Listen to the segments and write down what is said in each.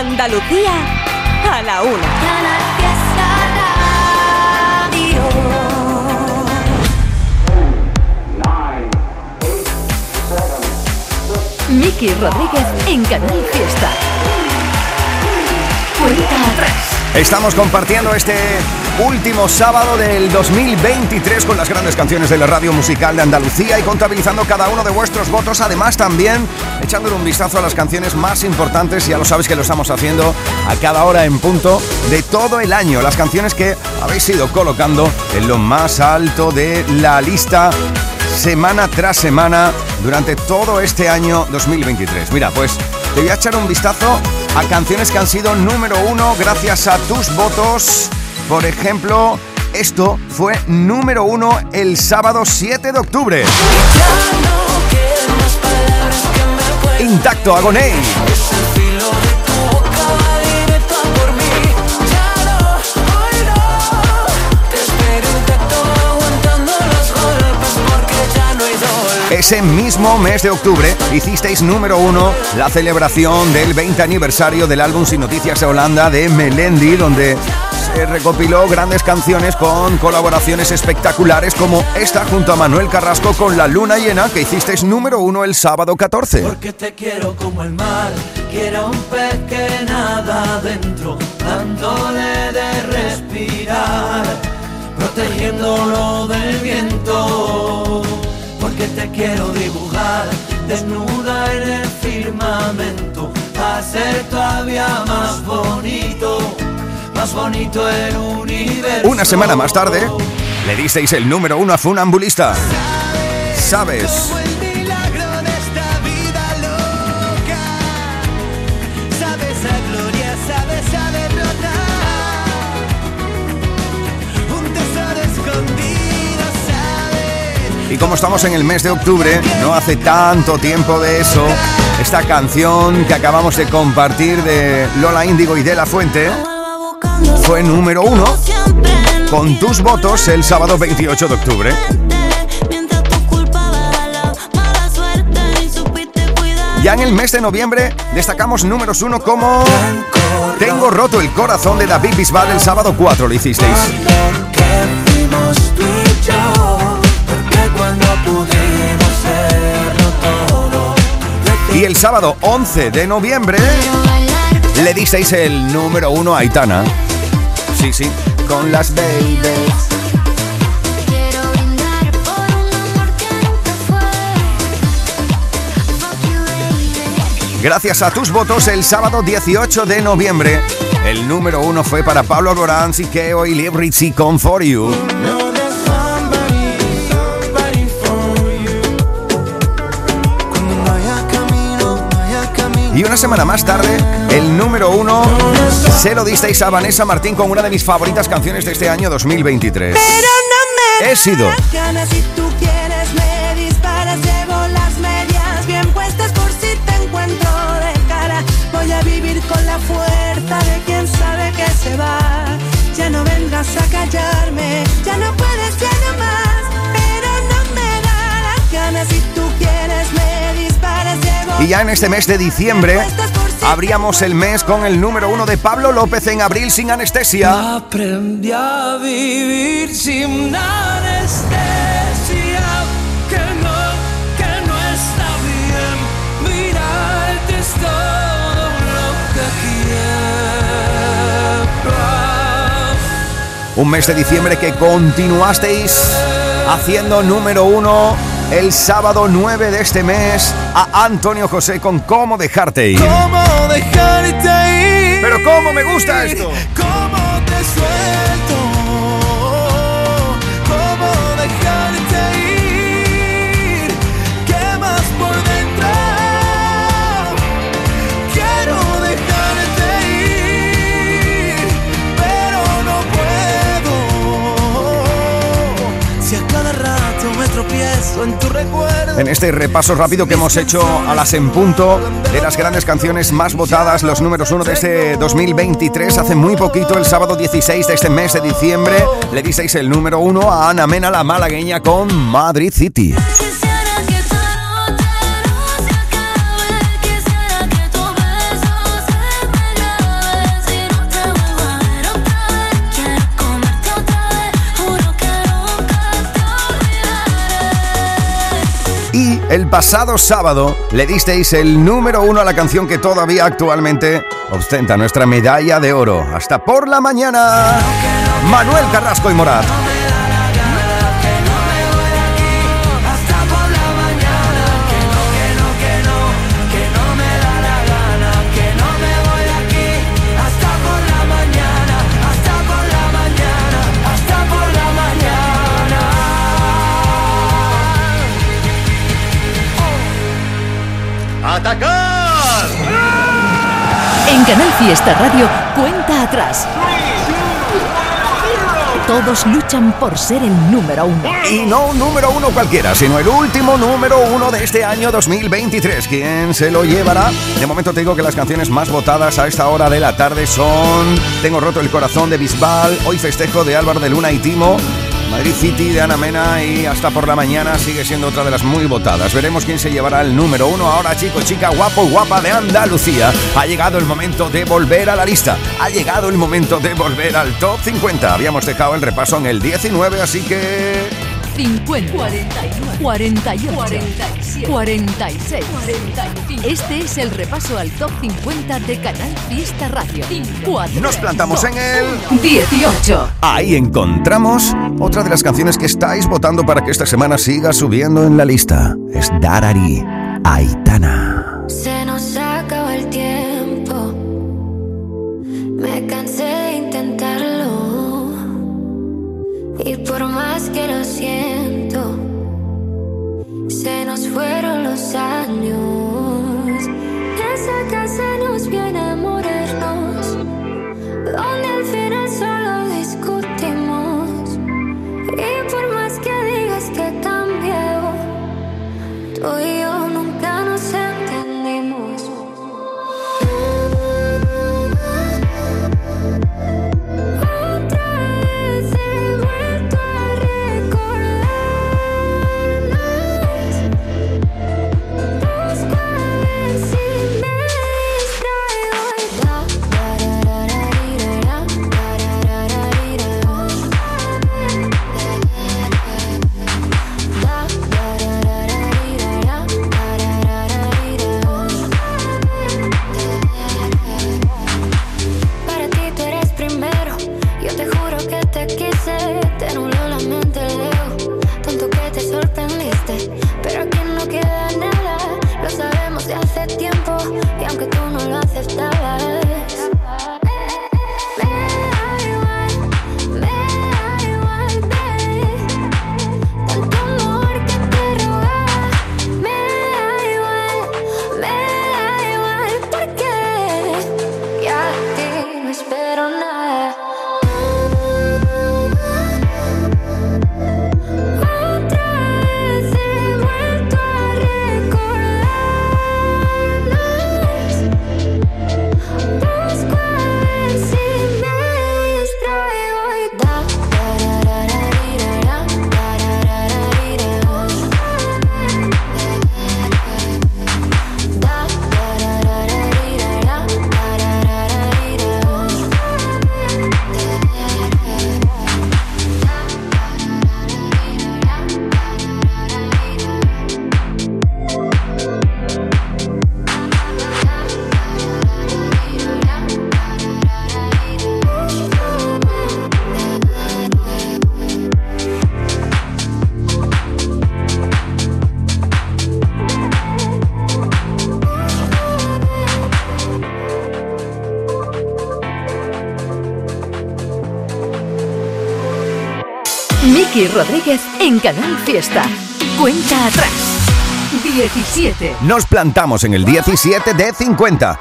Andalucía a la una. Miki Rodríguez en Canal Fiesta. Cuenta atrás. Estamos compartiendo este último sábado del 2023 con las grandes canciones de la radio musical de Andalucía y contabilizando cada uno de vuestros votos. Además, también echándole un vistazo a las canciones más importantes, ya lo sabéis que lo estamos haciendo a cada hora en punto de todo el año. Las canciones que habéis ido colocando en lo más alto de la lista semana tras semana durante todo este año 2023. Mira, pues te voy a echar un vistazo a canciones que han sido número uno gracias a tus votos. Por ejemplo, esto fue número uno el sábado 7 de octubre. Intacto Agoney. Ese mismo mes de octubre hicisteis número uno la celebración del 20 aniversario del álbum Sin Noticias de Holanda de Melendi, donde se recopiló grandes canciones con colaboraciones espectaculares como esta junto a Manuel Carrasco con La Luna Llena que hicisteis número uno el sábado 14. Porque te quiero como el mar, quiero un pez que nada adentro, dándole de respirar, protegiéndolo del viento. Porque te quiero dibujar desnuda en el firmamento, a ser todavía más bonito más bonito el universo. Una semana más tarde, le disteis el número uno a Funambulista. ¿Sabes? Y como estamos en el mes de octubre, no hace tanto tiempo de eso, esta canción que acabamos de compartir de Lola Índigo y de La Fuente fue número uno con tus votos el sábado 28 de octubre. Ya en el mes de noviembre destacamos números uno como Tengo roto el corazón de David Bisbal el sábado 4 lo hicisteis. Y el sábado 11 de noviembre le disteis el número uno a Aitana. Sí, sí, con las babies. Gracias a tus votos, el sábado 18 de noviembre, el número uno fue para Pablo Alborán, Siqueo y Liebrizzi con For You. Y una semana más tarde, el número uno se lo disteis a Vanessa Martín con una de mis favoritas canciones de este año 2023. Pero no me He sido. das ganas si tú quieres me disparas llevo las medias bien puestas por si te encuentro de cara voy a vivir con la fuerza de quien sabe que se va ya no vendrás a callarme ya no puedes ya no más pero no me da las ganas si tú quieres me Y ya en este mes de diciembre abríamos el mes con el número uno de Pablo López en abril sin anestesia. Aprendí a vivir sin anestesia. Que no, que no está bien. Mirarte es todo lo que quiero. Un mes de diciembre que continuasteis haciendo número uno el sábado 9 de este mes a Antonio José con Cómo dejarte ir. ¿Cómo dejarte ir? Pero cómo me gusta esto. ¿Cómo en este repaso rápido que hemos hecho a las en punto de las grandes canciones más votadas, los números uno de este 2023, hace muy poquito, el sábado 16 de este mes de diciembre, le disteis el número uno a Ana Mena, la malagueña, con Madrid City. El pasado sábado le disteis el número uno a la canción que todavía actualmente ostenta nuestra medalla de oro. Hasta por la mañana. Manuel Carrasco y Morat. En Canal Fiesta Radio, cuenta atrás. Todos luchan por ser el número uno. Y no un número uno cualquiera, sino el último número uno de este año 2023. ¿Quién se lo llevará? De momento te digo que las canciones más votadas a esta hora de la tarde son Tengo roto el corazón de Bisbal, Hoy festejo de Álvaro de Luna y Timo, Madrid City de Ana Mena y hasta por la mañana sigue siendo otra de las muy votadas. Veremos quién se llevará el número uno. Ahora, chico, chica, guapo, guapa de Andalucía. Ha llegado el momento de volver a la lista. Ha llegado el momento de volver al top 50. Habíamos dejado el repaso en el 19, así que 50, 41, 48, 47, 46, 45. Este es el repaso al top 50 de Canal Fiesta Radio. 4, Nos plantamos en el 18. Ahí encontramos otra de las canciones que estáis votando para que esta semana siga subiendo en la lista. Es Darari, Aitana. Se nos acaba el tiempo. Me cansé de intentarlo. Y por más que lo siento, se nos fueron los años. Miki Rodríguez en Canal Fiesta. Cuenta atrás. 17. Nos plantamos en el 17 de 50.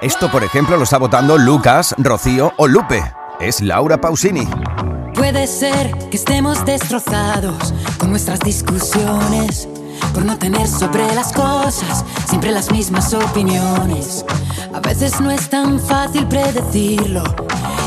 Esto, por ejemplo, lo está votando Lucas, Rocío o Lupe. Es Laura Pausini. Puede ser que estemos destrozados con nuestras discusiones, por no tener sobre las cosas siempre las mismas opiniones. A veces no es tan fácil predecirlo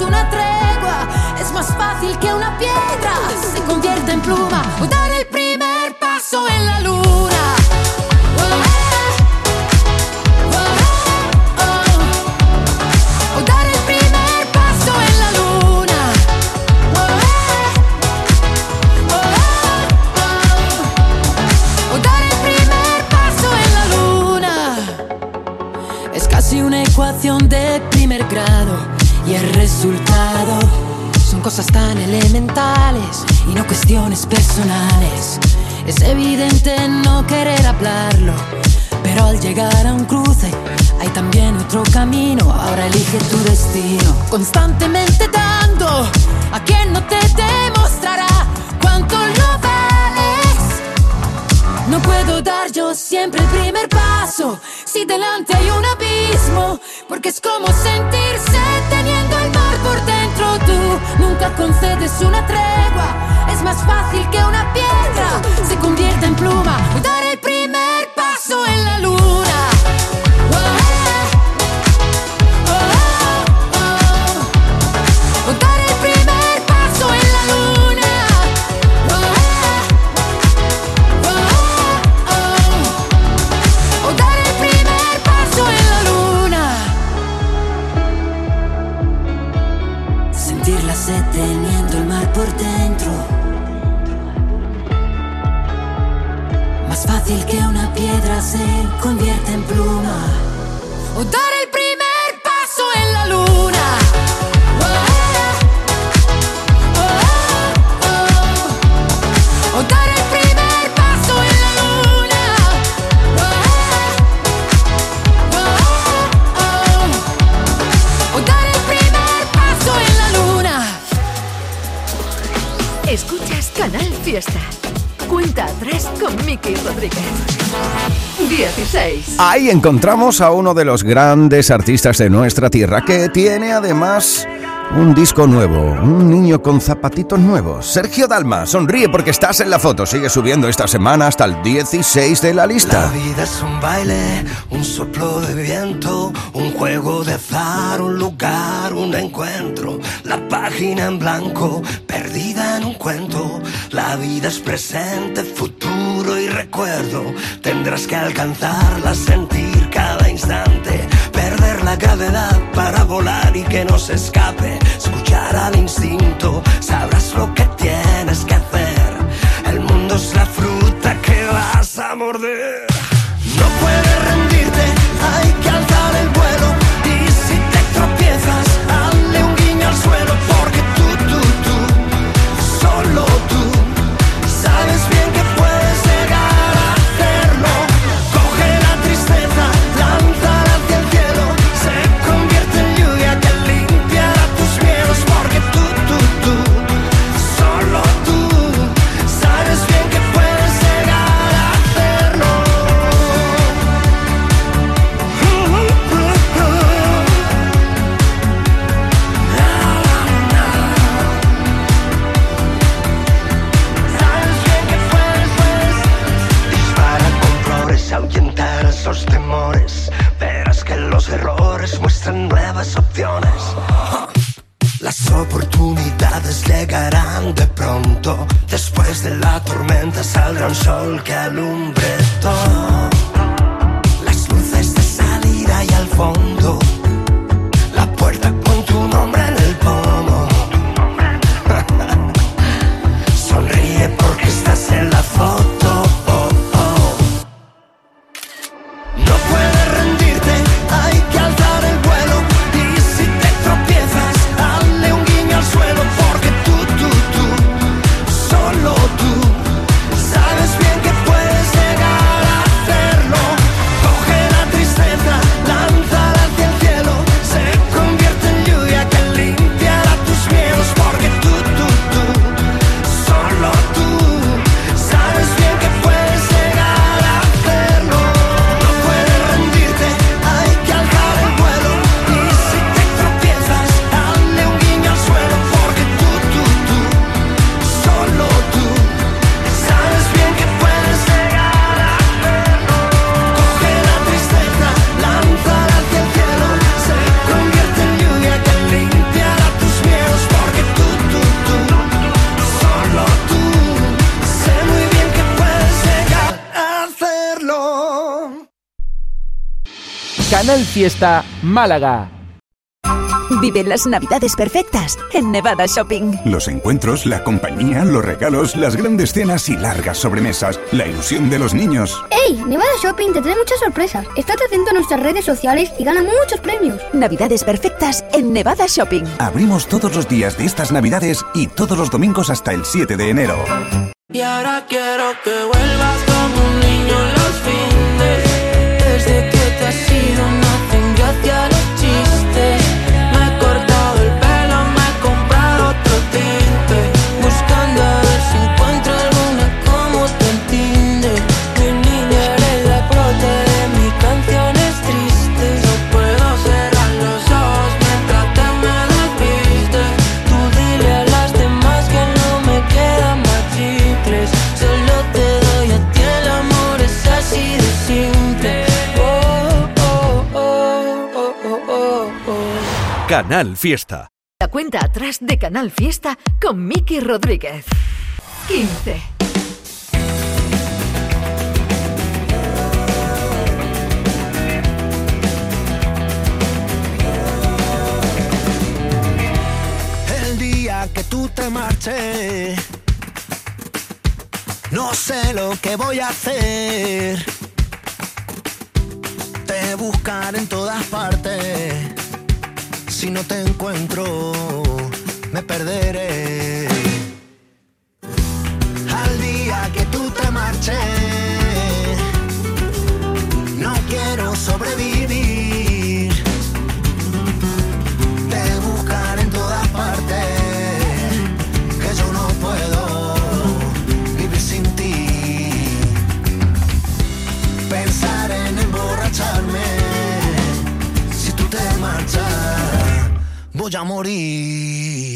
una tregua, es más fácil que una piedra se convierta en pluma o dar el primer paso en la luna. El resultado son cosas tan elementales y no cuestiones personales. Es evidente no querer hablarlo, pero al llegar a un cruce hay también otro camino. Ahora elige tu destino, constantemente dando a quien no te demostrará cuánto lo vales. No puedo dar yo siempre el primer paso si delante hay un abismo, porque es como sentirse teniendo el mar por dentro. Tú nunca concedes una tregua, es más fácil que una piedra se convierta en pluma. Que una piedra se convierte en pluma. O dar el primer paso en la luna. O dar el primer paso en la luna. O dar el primer paso en la luna. Escuchas Canal Fiesta. Cuenta 3 con Miki Rodríguez. 16. Ahí encontramos a uno de los grandes artistas de nuestra tierra que tiene además un disco nuevo, un niño con zapatitos nuevos. Sergio Dalma, sonríe porque estás en la foto. Sigue subiendo esta semana hasta el 16 de la lista. La vida es un baile, un soplo de viento, un juego de azar, un lugar, un encuentro. La página en blanco, perdida en un cuento. La vida es presente, futuro y recuerdo. Tendrás que alcanzarla, sentir cada instante la gravedad para volar y que no se escape. Escuchar al instinto, Canal Fiesta Málaga. Vive las navidades perfectas en Nevada Shopping. Los encuentros, la compañía, los regalos, las grandes cenas y largas sobremesas, la ilusión de los niños. ¡Hey! Nevada Shopping te trae muchas sorpresas. Estate atento a nuestras redes sociales y gana muchos premios. Navidades perfectas en Nevada Shopping. Abrimos todos los días de estas navidades y todos los domingos hasta el 7 de enero. Y ahora quiero que vuelvas Canal Fiesta. La cuenta atrás de Canal Fiesta con Miki Rodríguez. 15. El día que tú te marches, no sé lo que voy a hacer. Te buscaré en todas partes. Si no te encuentro, me perderé. Al día que tú te marches, voy a.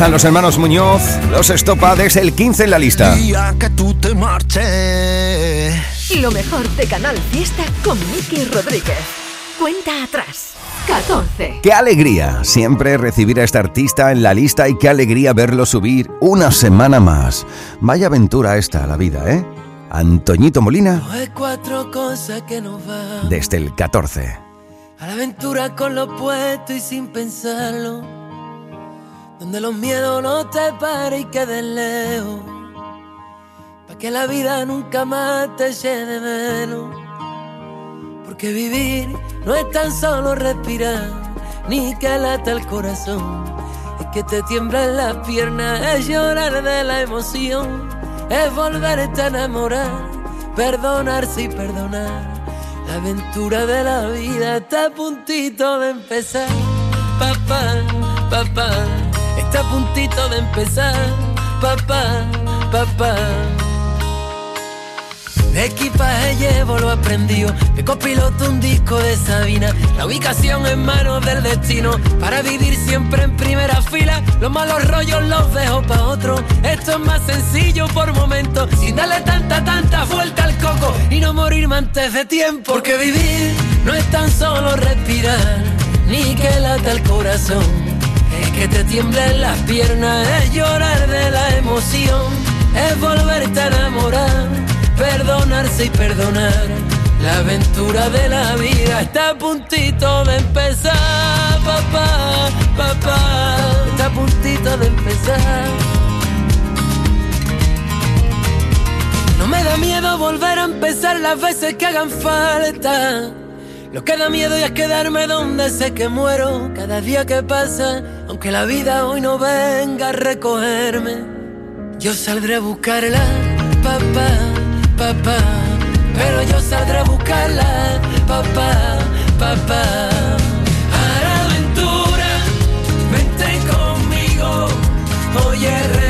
están los hermanos Muñoz, los Estopa desde el 15 en la lista. Día que tú te marches. Lo mejor de Canal Fiesta con Miki Rodríguez. Cuenta atrás. 14. Qué alegría siempre recibir a este artista en la lista y qué alegría verlo subir una semana más. Vaya aventura esta la vida, ¿eh? Antoñito Molina Hay cuatro cosas que nos van desde el 14. a la aventura con lo puesto y sin pensarlo. Donde los miedos no te paren y queden lejos. Pa' que la vida nunca más te de menos. Porque vivir no es tan solo respirar, ni que lata el corazón. Es que te tiemblan las piernas, es llorar de la emoción, es volverte a enamorar, perdonarse y perdonar. La aventura de la vida está a puntito de empezar. Papá, papá, está a puntito de empezar. Papá, papá. De equipaje llevo lo aprendido, de copiloto un disco de Sabina, la ubicación en manos del destino, para vivir siempre en primera fila, los malos rollos los dejo pa' otro, esto es más sencillo por momentos, sin darle tanta, tanta vuelta al coco. Y no morirme antes de tiempo, porque vivir no es tan solo respirar, ni que lata el corazón, es que te tiemblen las piernas, es llorar de la emoción, es volverte a enamorar perdonarse y perdonar. La aventura de la vida está a puntito de empezar, papá, papá, está a puntito de empezar. No me da miedo volver a empezar las veces que hagan falta. Lo que da miedo ya es quedarme donde sé que muero cada día que pasa, aunque la vida hoy no venga a recogerme. Yo saldré a buscarla, papá papá, pero yo saldré a buscarla, papá, papá. A la aventura, vente conmigo, oye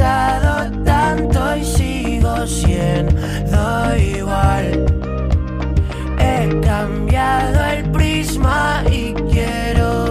Pensado tanto y sigo siendo igual. He cambiado el prisma y quiero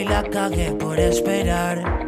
y la cagué por esperar.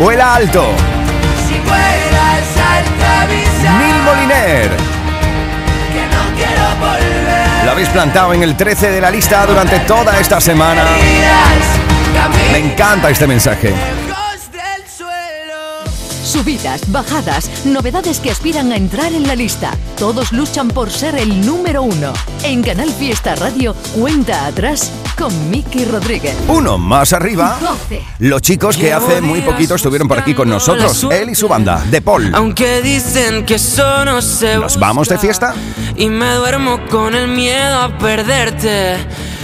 Vuela Alto. Si vuelas alto, Mil Moliner. Que no quiero volver. Lo habéis plantado en el 13 de la lista durante toda esta semana. Me encanta este mensaje. Subidas, bajadas, novedades que aspiran a entrar en la lista. Todos luchan por ser el número uno. En Canal Fiesta Radio, cuenta atrás con Miki Rodríguez. Uno más arriba. Los chicos que hace muy poquito estuvieron por aquí con nosotros. Él y su banda, De Paul. Aunque dicen que eso no se ¿Nos vamos de fiesta? Y me duermo con el miedo a perderte.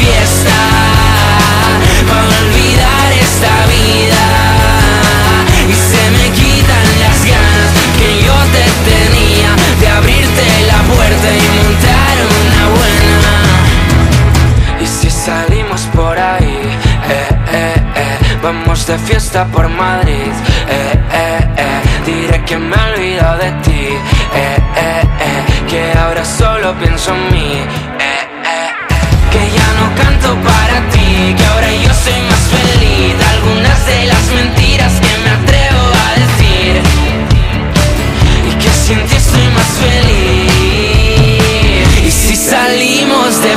Fiesta, va a olvidar esta vida. Y se me quitan las ganas que yo te tenía de abrirte la puerta y montar una buena. Y si salimos por ahí, eh, eh, eh, vamos de fiesta por Madrid, eh, eh, eh, diré que me he olvidado de ti, eh, eh, eh, que ahora solo pienso en mí, que ya no canto para ti, que ahora yo soy más feliz, algunas de las mentiras que me atrevo a decir, y que sin ti estoy más feliz, y si salimos de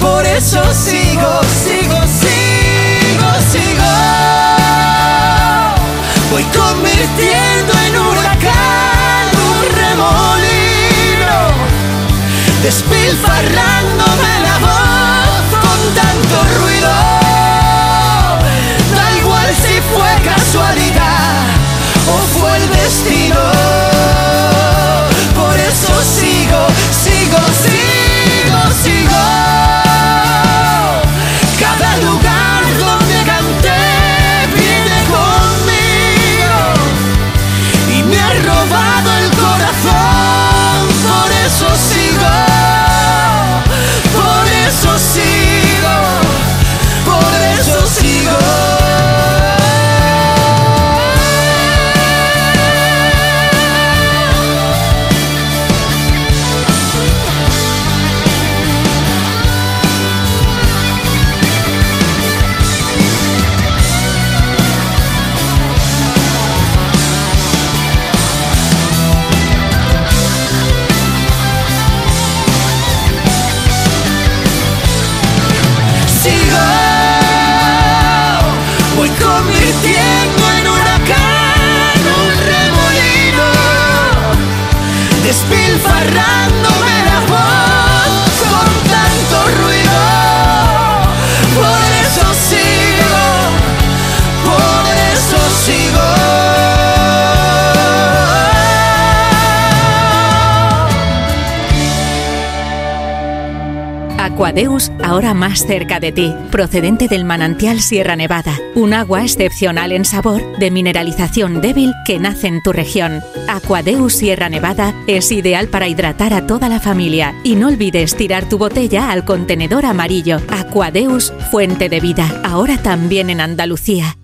Por eso sigo, sigo, sigo, sigo. Voy convirtiendo en huracán un remolino, despilfarrándome la voz con tanto ruido. Da igual si casualidad o fue el destino. Aquadeus, ahora más cerca de ti, procedente del manantial Sierra Nevada, un agua excepcional en sabor, de mineralización débil que nace en tu región. Aquadeus Sierra Nevada es ideal para hidratar a toda la familia y no olvides tirar tu botella al contenedor amarillo. Aquadeus, fuente de vida, ahora también en Andalucía.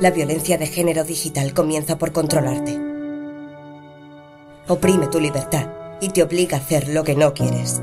La violencia de género digital comienza por controlarte. Oprime tu libertad y te obliga a hacer lo que no quieres.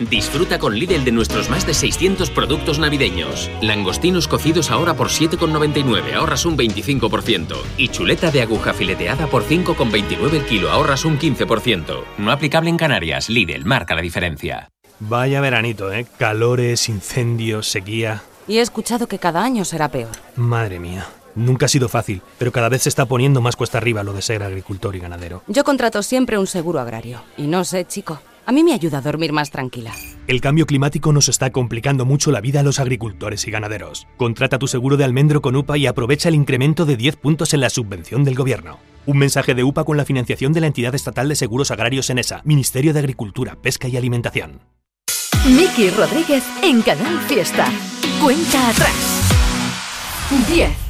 Disfruta con Lidl de nuestros más de 600 productos navideños. Langostinos cocidos ahora por 7,99, ahorras un 25%. Y chuleta de aguja fileteada por 5,29 el kilo, ahorras un 15%. No aplicable en Canarias, Lidl marca la diferencia. Vaya veranito, ¿eh? Calores, incendios, sequía. Y he escuchado que cada año será peor. Madre mía. Nunca ha sido fácil, pero cada vez se está poniendo más cuesta arriba lo de ser agricultor y ganadero. Yo contrato siempre un seguro agrario. Y no sé, chico. A mí me ayuda a dormir más tranquila. El cambio climático nos está complicando mucho la vida a los agricultores y ganaderos. Contrata tu seguro de almendro con UPA y aprovecha el incremento de 10 puntos en la subvención del gobierno. Un mensaje de UPA con la financiación de la entidad estatal de seguros agrarios ENESA, Ministerio de Agricultura, Pesca y Alimentación. Miki Rodríguez en Canal Fiesta. Cuenta atrás. 10.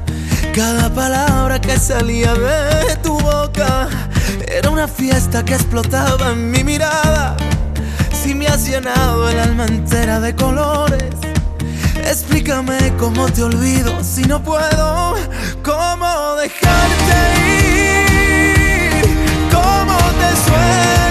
Cada palabra que salía de tu boca era una fiesta que explotaba en mi mirada. Si me has llenado el alma entera de colores, explícame cómo te olvido si no puedo. ¿Cómo dejarte ir? ¿Cómo te suelto?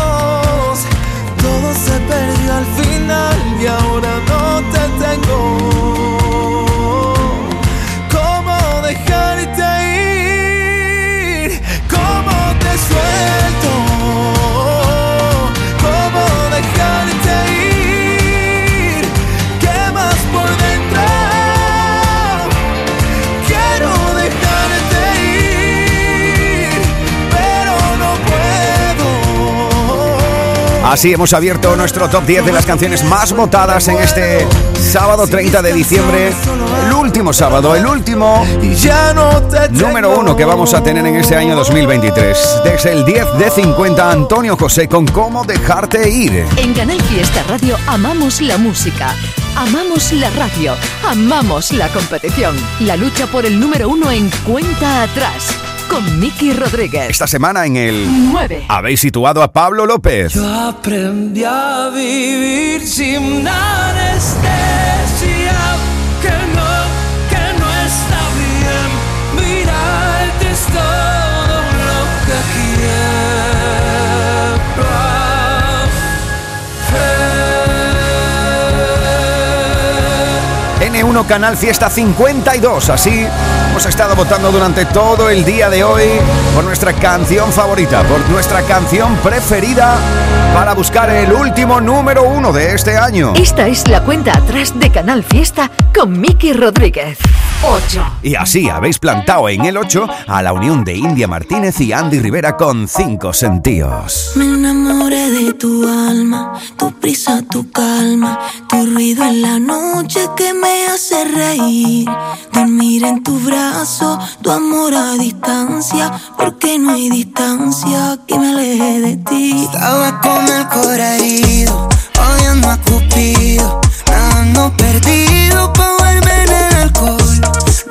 Final y ahora no Así hemos abierto nuestro top 10 de las canciones más votadas en este sábado 30 de diciembre. El último sábado, el último número uno que vamos a tener en este año 2023. Desde el 10 de 50, Antonio José con Cómo dejarte ir. En Canal Fiesta Radio amamos la música, amamos la radio, amamos la competición. La lucha por el número uno en cuenta atrás con Miki Rodríguez. Esta semana en el 9. habéis situado a Pablo López. Yo aprendí a vivir sin anestesia, que no, N1 Canal Fiesta 52. Así hemos estado votando durante todo el día de hoy por nuestra canción favorita, por nuestra canción preferida para buscar el último número uno de este año. Esta es la cuenta atrás de Canal Fiesta con Miki Rodríguez. 8. Y así habéis plantado en el 8 a la unión de India Martínez y Andy Rivera con cinco sentidos. Me enamoré de tu alma, tu prisa, tu calma, tu ruido en la noche que me hace reír. Dormir en tu brazo, tu amor a distancia, porque no hay distancia que me aleje de ti. Estaba con el cora herido, odiando a Cupido, nadando perdido pa' volver en el alcohol.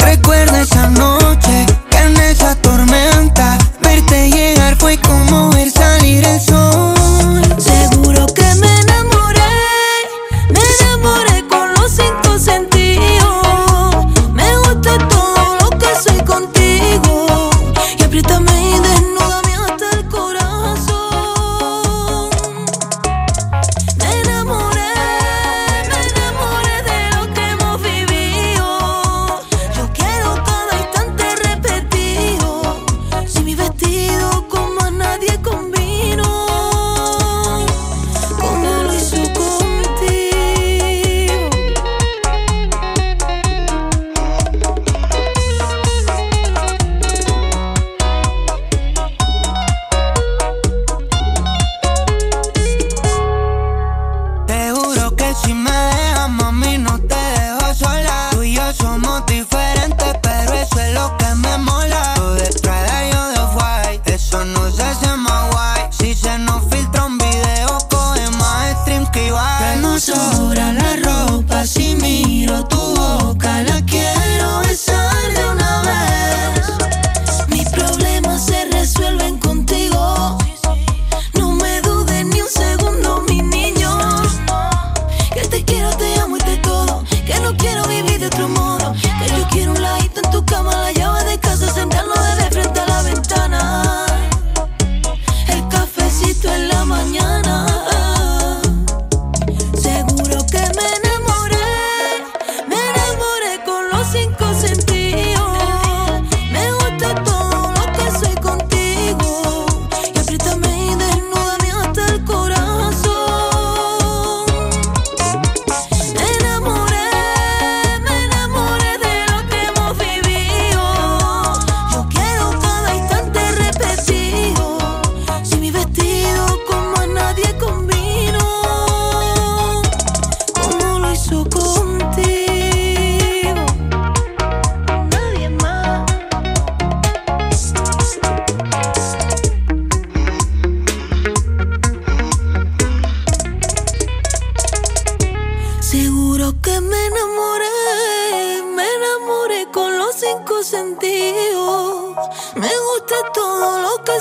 Recuerda esa noche, que en esa tormenta, verte llegar fue como ver salir el sol.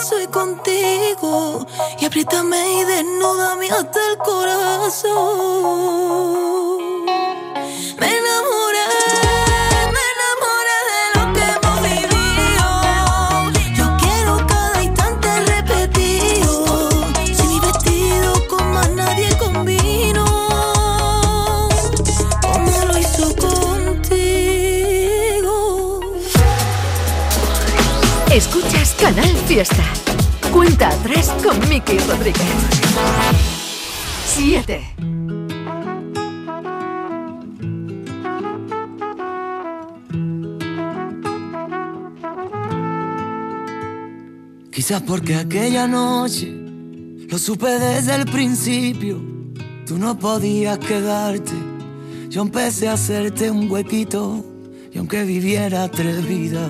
Soy contigo. Y apriétame y desnúdame hasta el corazón. Me enamoré, me enamoré de lo que hemos vivido. Yo quiero cada instante repetido. Si mi vestido con más nadie combino. Como lo hizo contigo. Escuchas Canal Fiesta. Cuenta atrás con Miki Rodríguez. 7. Quizás porque aquella noche lo supe desde el principio. Tú no podías quedarte. Yo empecé a hacerte un huequito. Y aunque viviera tres vidas,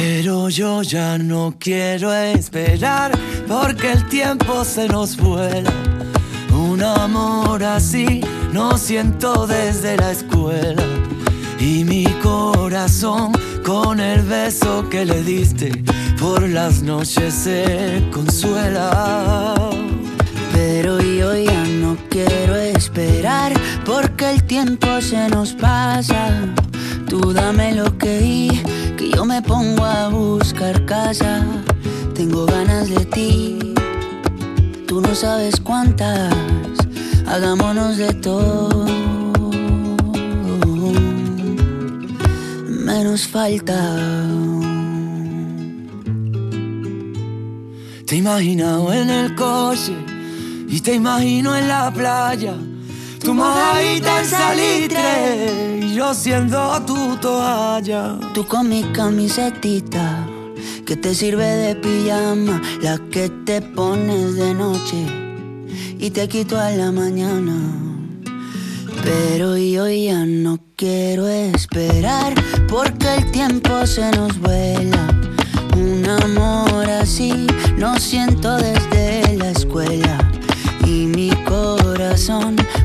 Pero yo ya no quiero esperar porque el tiempo se nos vuela. Un amor así no siento desde la escuela. Y mi corazón con el beso que le diste por las noches se consuela. Pero yo ya no quiero esperar porque el tiempo se nos pasa. Tú dame lo que di, yo me pongo a buscar casa. Tengo ganas de ti, tú no sabes cuántas. Hagámonos de todo, menos falta. Te he imaginado en el coche y te imagino en la playa. Tu mojadita en salitre y yo siendo tu toalla. Tú con mi camisetita que te sirve de pijama, la que te pones de noche y te quito a la mañana. Pero yo ya no quiero esperar porque el tiempo se nos vuela. Un amor así no siento desde la escuela. Y mi corazón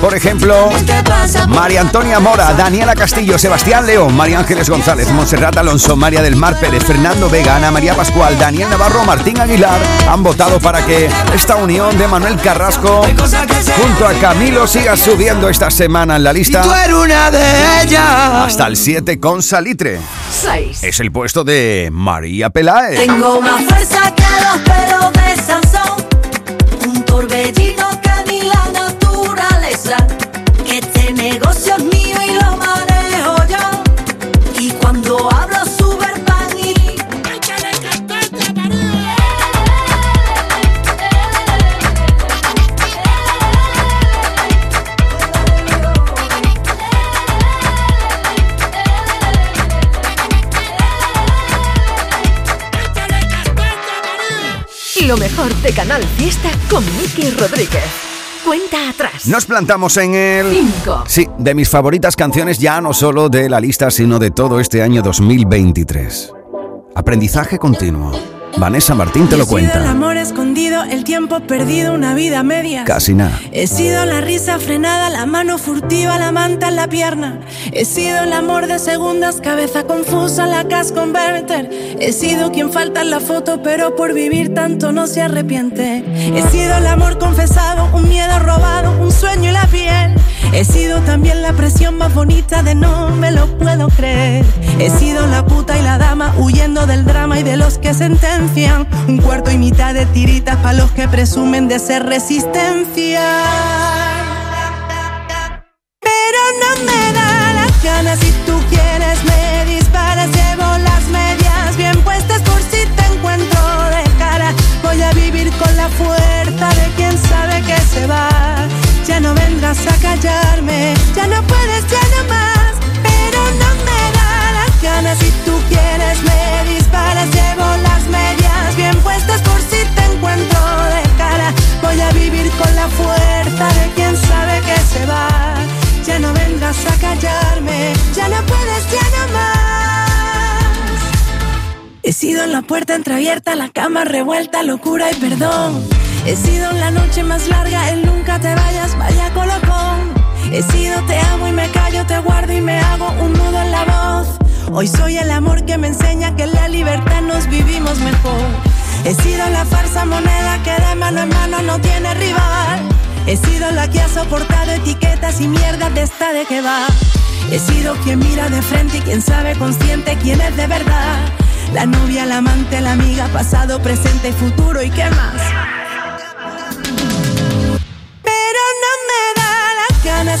Por ejemplo, María Antonia Mora, Daniela Castillo, Sebastián León, María Ángeles González, Monserrat Alonso, María del Mar Pérez, Fernando Vega, Ana María Pascual, Daniel Navarro, Martín Aguilar han votado para que esta unión de Manuel Carrasco junto a Camilo siga subiendo esta semana en la lista Tú eres una de ellas. hasta el 7 con Salitre. 6. Es el puesto de María Peláez. Tengo más fuerza que los pelos de Sansón, con Miki Rodríguez. Cuenta atrás. Nos plantamos en el... Cinco. Sí, de mis favoritas canciones ya no solo de la lista, sino de todo este año 2023. Aprendizaje continuo. Vanessa Martín te lo el cuenta. amor escondido, el tiempo perdido, una vida media. Casi nada. He sido la risa frenada, la mano furtiva, la manta en la pierna. He sido el amor de segundas, cabeza confusa, la cash converter. He sido quien falta en la foto, pero por vivir tanto no se arrepiente. He sido el amor confesado, un miedo robado, un sueño y la piel. He sido también la presión más bonita de no me lo puedo creer. He sido la puta y la dama huyendo del drama y de los que sentencian. Un cuarto y mitad de tiritas para los que presumen de ser resistencia. Pero no me da las ganas si tú quieres me disparas. Llevo las medias bien puestas por si te encuentro de cara. Voy a vivir con la fuerza de quien sabe que se va. Ya no vendrás a callarme, ya no puedes, ya no más. Vivir con la fuerza de quien sabe que se va. Ya no vengas a callarme, ya no puedes, ya no más. He sido en la puerta entreabierta, la cama revuelta, locura y perdón. He sido en la noche más larga, el nunca te vayas, vaya colocón. He sido te amo y me callo, te guardo y me hago un nudo en la voz. Hoy soy el amor que me enseña que en la libertad nos vivimos mejor. He sido la farsa moneda que de mano en mano no tiene rival. He sido la que ha soportado etiquetas y mierdas de esta de que va. He sido quien mira de frente y quien sabe consciente quién es de verdad. La novia, la amante, la amiga, pasado, presente y futuro y qué más. Pero no me da las ganas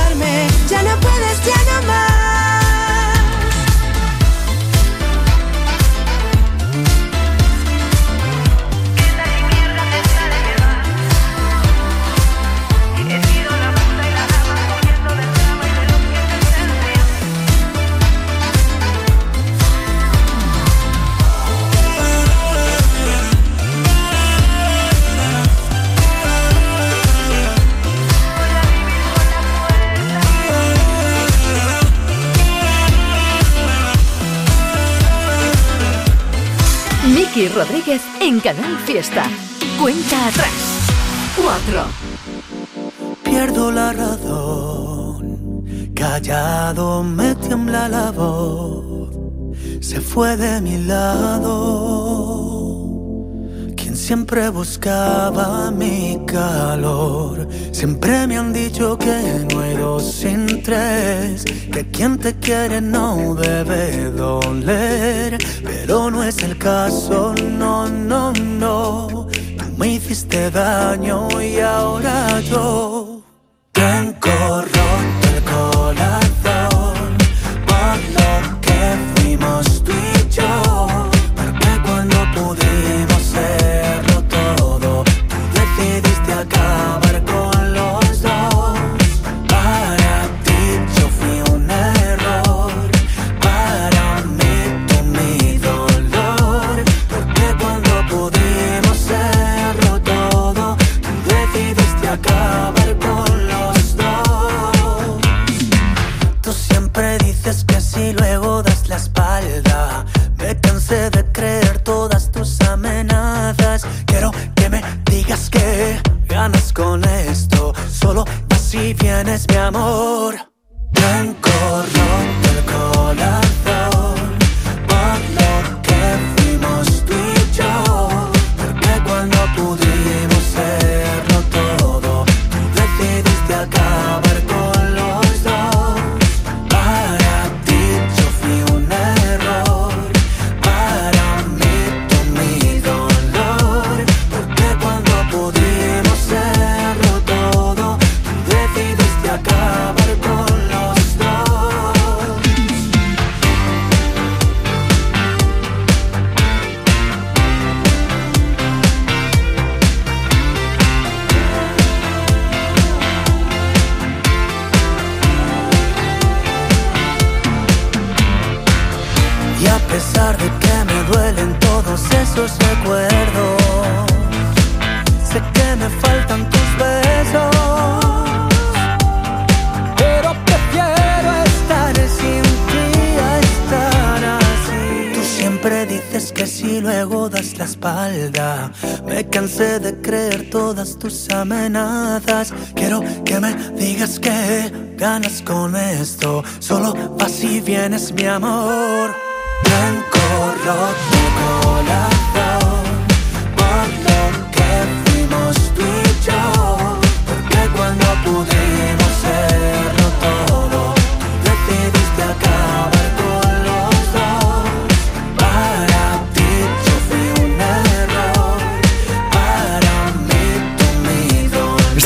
en Canal Fiesta. Cuenta atrás. 4. Pierdo la razón, callado me tiembla la voz, se fue de mi lado. Quien siempre buscaba mi calor, siempre me han dicho que no hay dos sin tres, que quien te quiere no debe doler, pero no es el caso, no, no, no. Tú me hiciste daño y ahora yo dices que si luego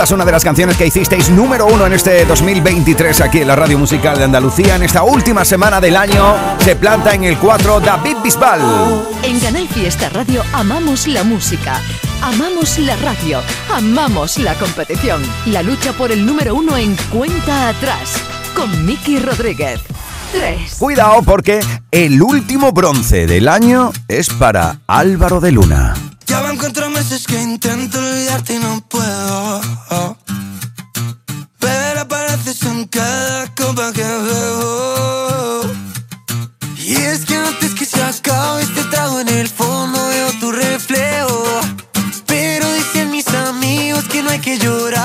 Esta es una de las canciones que hicisteis número uno en este 2023 aquí en la radio musical de Andalucía. En esta última semana del año se planta en el 4 David Bisbal. En Canal Fiesta Radio amamos la música, amamos la radio, amamos la competición. La lucha por el número uno en cuenta atrás con Miki Rodríguez. 3. Cuidado porque el último bronce del año es para Álvaro de Luna. Ya van cuatro meses que intento olvidarte y no que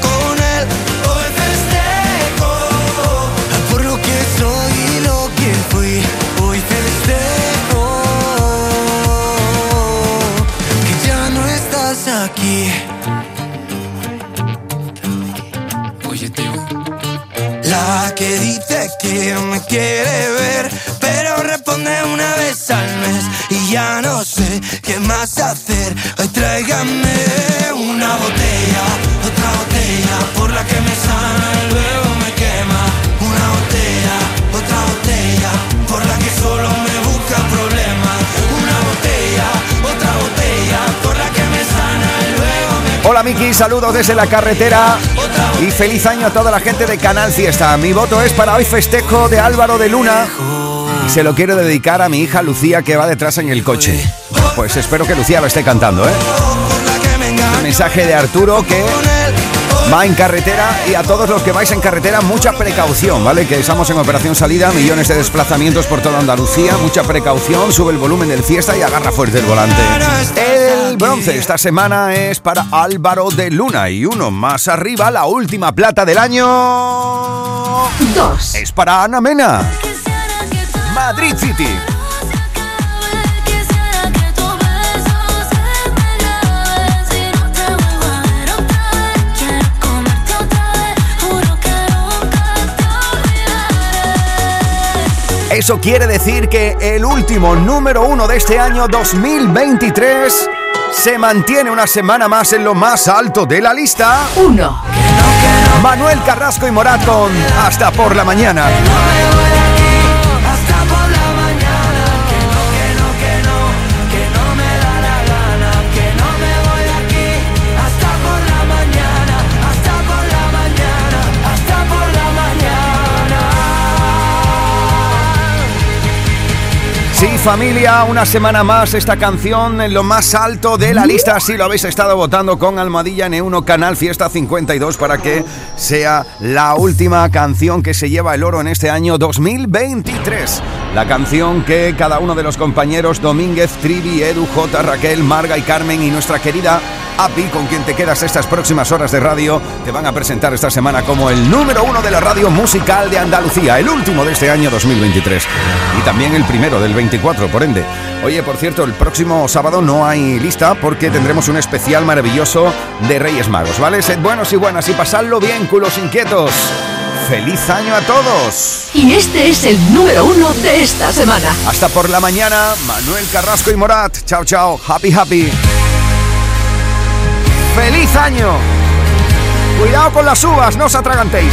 Con él. Hoy festejo por lo que soy y lo que fui. Hoy festejo que ya no estás aquí. Oye, tío. La que dice que me quiere saludos desde la carretera y feliz año a toda la gente de Canal Fiesta. Mi voto es para hoy festejo de Álvaro de Luna y se lo quiero dedicar a mi hija Lucía que va detrás en el coche. Pues espero que Lucía lo esté cantando, ¿eh? Un mensaje de Arturo que va en carretera y a todos los que vais en carretera mucha precaución, ¿vale? Que estamos en operación salida, millones de desplazamientos por toda Andalucía, mucha precaución, sube el volumen del fiesta y agarra fuerte el volante. El bronce esta semana es para Álvaro de Luna y uno más arriba, la última plata del año. Dos. Es para Ana Mena. Madrid City. Eso quiere decir que el último número uno de este año 2023 se mantiene una semana más en lo más alto de la lista. Uno. Manuel Carrasco y Morat con Hasta por la mañana. Familia, una semana más esta canción en lo más alto de la lista. Así lo habéis estado votando con Almohadilla N1 Canal Fiesta 52 para que sea la última canción que se lleva el oro en este año 2023. La canción que cada uno de los compañeros Domínguez, Trivi, Edu, J, Raquel, Marga y Carmen y nuestra querida API, con quien te quedas estas próximas horas de radio, te van a presentar esta semana como el número uno de la radio musical de Andalucía, el último de este año 2023 y también el primero del 24, por ende. Oye, por cierto, el próximo sábado no hay lista porque tendremos un especial maravilloso de Reyes Magos, ¿vale? Sed buenos y buenas y pasadlo bien, culos inquietos. ¡Feliz año a todos! Y este es el número uno de esta semana. Hasta por la mañana, Manuel Carrasco y Morat. Chao, chao. Happy, happy. ¡Feliz año! Cuidado con las uvas, no os atragantéis.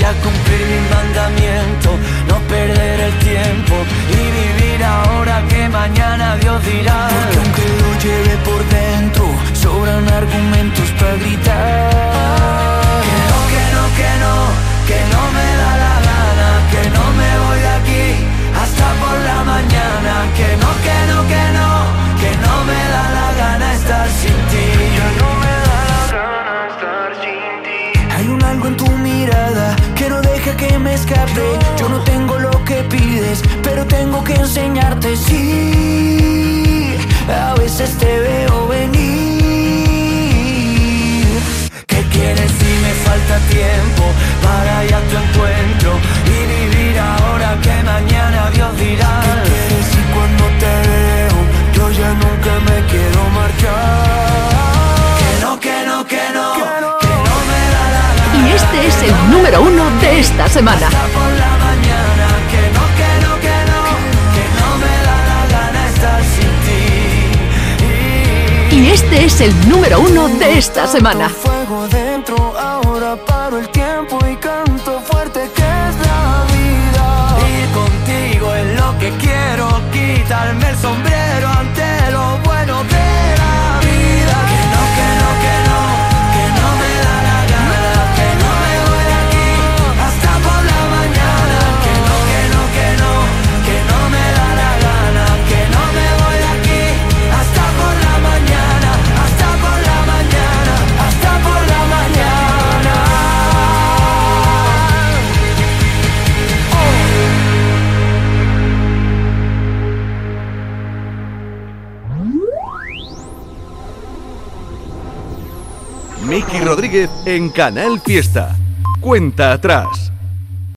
Voy a cumplir mi mandamiento, no perder el tiempo y vivir ahora que mañana Dios dirá. Porque aunque lo lleve por tiempo para ir a tu encuentro y vivir ahora que mañana Dios dirá? ¿Qué quieres si cuando te veo yo ya nunca me quiero marchar? Que no, que no, que no, que no me da la gana. Y este es el número uno de esta semana. Hasta por la mañana, que no, que no, que no, que no me da la gana estar sin ti. Y este es el número uno de esta semana. Rodríguez en Canal Fiesta. Cuenta atrás.